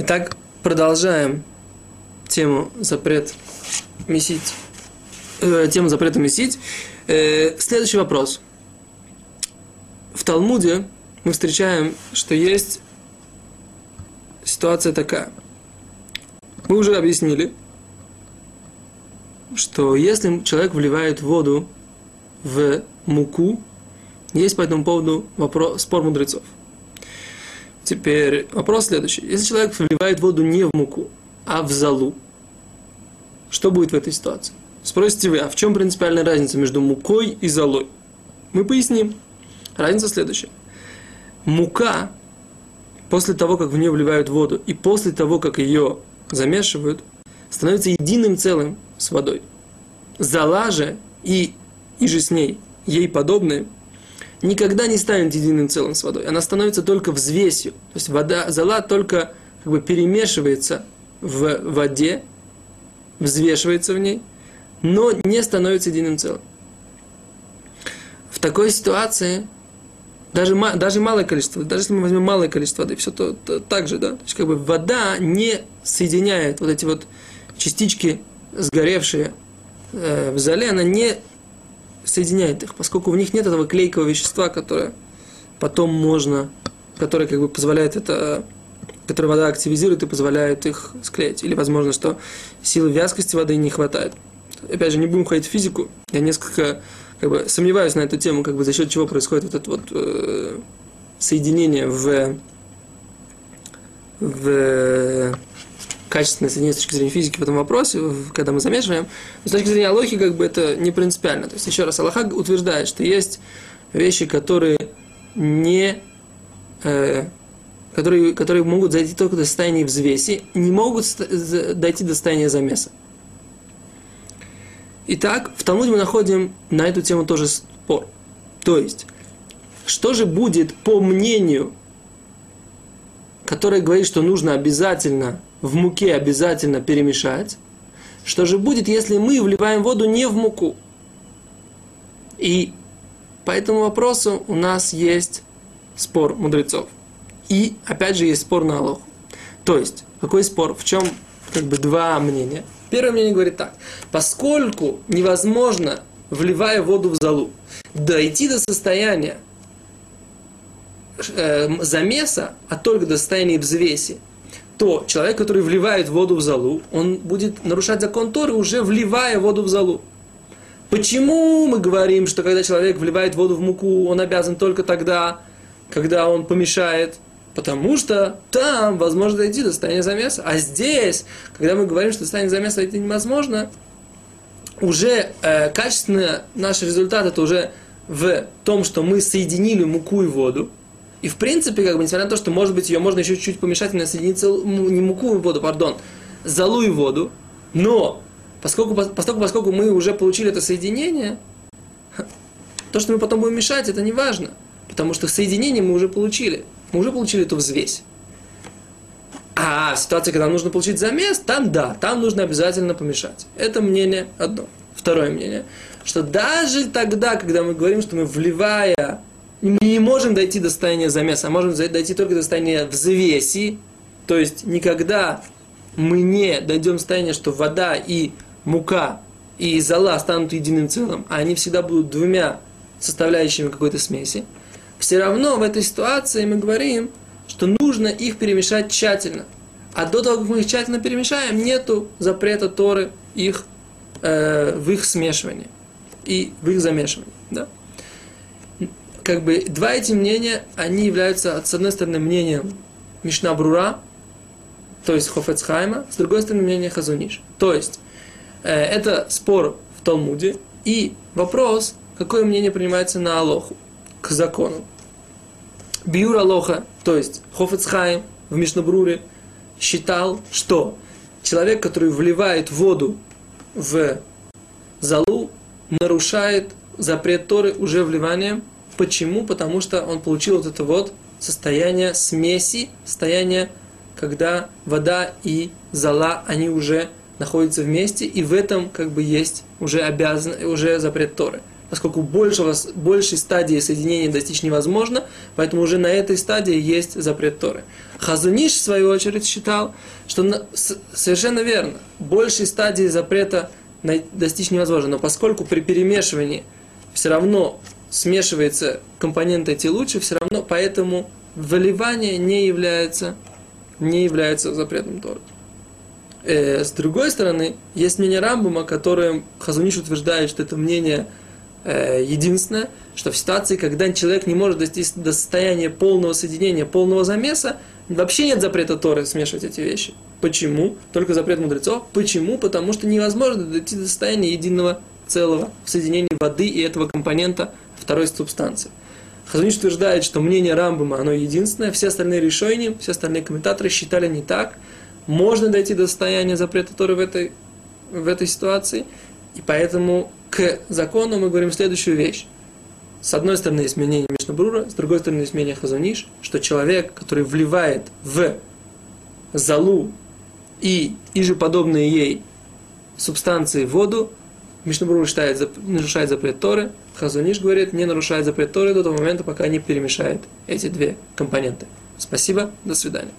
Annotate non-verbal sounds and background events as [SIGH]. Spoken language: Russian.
Итак, продолжаем тему запрет месить, э, тему запрета месить. Э, следующий вопрос. В Талмуде мы встречаем, что есть ситуация такая. Мы уже объяснили, что если человек вливает воду в муку, есть по этому поводу вопрос, спор мудрецов. Теперь вопрос следующий. Если человек вливает воду не в муку, а в залу, что будет в этой ситуации? Спросите вы, а в чем принципиальная разница между мукой и золой? Мы поясним. Разница следующая. Мука, после того, как в нее вливают воду, и после того, как ее замешивают, становится единым целым с водой. Зола же и, и же с ней, ей подобные – никогда не станет единым целым с водой. Она становится только взвесью. То есть вода, зола только как бы перемешивается в воде, взвешивается в ней, но не становится единым целым. В такой ситуации даже, даже малое количество, даже если мы возьмем малое количество воды, все то, то так же, да, то есть как бы вода не соединяет вот эти вот частички сгоревшие э, в зале, она не соединяет их, поскольку в них нет этого клейкого вещества, которое потом можно, которое как бы позволяет это, которое вода активизирует и позволяет их склеить. Или возможно, что силы вязкости воды не хватает. Опять же, не будем ходить в физику. Я несколько как бы, сомневаюсь на эту тему, как бы за счет чего происходит вот это вот э, соединение в, в качественное соединение с точки зрения физики в этом вопросе, когда мы замешиваем. Но с точки зрения Алохи, как бы это не принципиально. То есть, еще раз, Аллаха утверждает, что есть вещи, которые не э, которые, которые могут зайти только до состояния взвеси, не могут дойти до состояния замеса. Итак, в Талмуде мы находим на эту тему тоже спор. То есть, что же будет по мнению, который говорит, что нужно обязательно в муке обязательно перемешать. Что же будет, если мы вливаем воду не в муку? И по этому вопросу у нас есть спор мудрецов. И опять же есть спор на Алоху. То есть, какой спор? В чем как бы два мнения? Первое мнение говорит так. Поскольку невозможно, вливая воду в залу, дойти до состояния э, замеса, а только до состояния взвеси, то человек, который вливает воду в залу, он будет нарушать закон Торы, уже вливая воду в залу. Почему мы говорим, что когда человек вливает воду в муку, он обязан только тогда, когда он помешает? Потому что там возможно дойти до состояния замеса. А здесь, когда мы говорим, что состояние замеса это невозможно, уже э, качественно наш результат это уже в том, что мы соединили муку и воду, и в принципе, как бы, несмотря на то, что, может быть, ее можно еще чуть-чуть помешать и соединиться, не муку и воду, пардон, залу и воду, но поскольку, поскольку, поскольку мы уже получили это соединение, [LAUGHS] то, что мы потом будем мешать, это не важно, потому что соединение мы уже получили. Мы уже получили эту взвесь. А в ситуации, когда нужно получить замес, там да, там нужно обязательно помешать. Это мнение одно. Второе мнение, что даже тогда, когда мы говорим, что мы вливая мы не можем дойти до состояния замеса, а можем дойти только до состояния взвеси, то есть никогда мы не дойдем до состояния, что вода и мука и зола станут единым целым, а они всегда будут двумя составляющими какой-то смеси, все равно в этой ситуации мы говорим, что нужно их перемешать тщательно. А до того, как мы их тщательно перемешаем, нету запрета Торы их, э, в их смешивании и в их замешивании. Да? Как бы два эти мнения, они являются, с одной стороны, мнением Мишна Брура, то есть Хофецхайма, с другой стороны, мнение Хазуниш. То есть, э, это спор в Талмуде, и вопрос, какое мнение принимается на Алоху, к закону. Биур Алоха, то есть Хофецхайм в Мишнабруре, считал, что человек, который вливает воду в залу, нарушает запрет Торы уже вливанием Почему? Потому что он получил вот это вот состояние смеси, состояние, когда вода и зола, они уже находятся вместе, и в этом как бы есть уже обязан, уже запрет Торы. поскольку большего, большей стадии соединения достичь невозможно, поэтому уже на этой стадии есть запрет Торы. Хазуниш, в свою очередь, считал, что на, с, совершенно верно, большей стадии запрета достичь невозможно, но поскольку при перемешивании все равно смешивается компоненты эти лучше, все равно поэтому выливание не является, не является запретом Торы. Э, с другой стороны, есть мнение Рамбума, которое Хазуниш утверждает, что это мнение э, единственное, что в ситуации, когда человек не может достичь до состояния полного соединения, полного замеса, вообще нет запрета Торы смешивать эти вещи. Почему? Только запрет мудрецов. Почему? Потому что невозможно дойти до состояния единого целого в соединении воды и этого компонента второй субстанции. Хазуниш утверждает, что мнение Рамбама, оно единственное, все остальные решения, все остальные комментаторы считали не так. Можно дойти до состояния запрета Торы в этой, в этой ситуации. И поэтому к закону мы говорим следующую вещь. С одной стороны есть мнение Мишнабрура, с другой стороны есть мнение Хазуниш, что человек, который вливает в залу и, и же подобные ей субстанции воду, Мишнабрур считает, нарушает запрет Торы, Хазуниш говорит, не нарушает запрет Торы до того момента, пока не перемешает эти две компоненты. Спасибо, до свидания.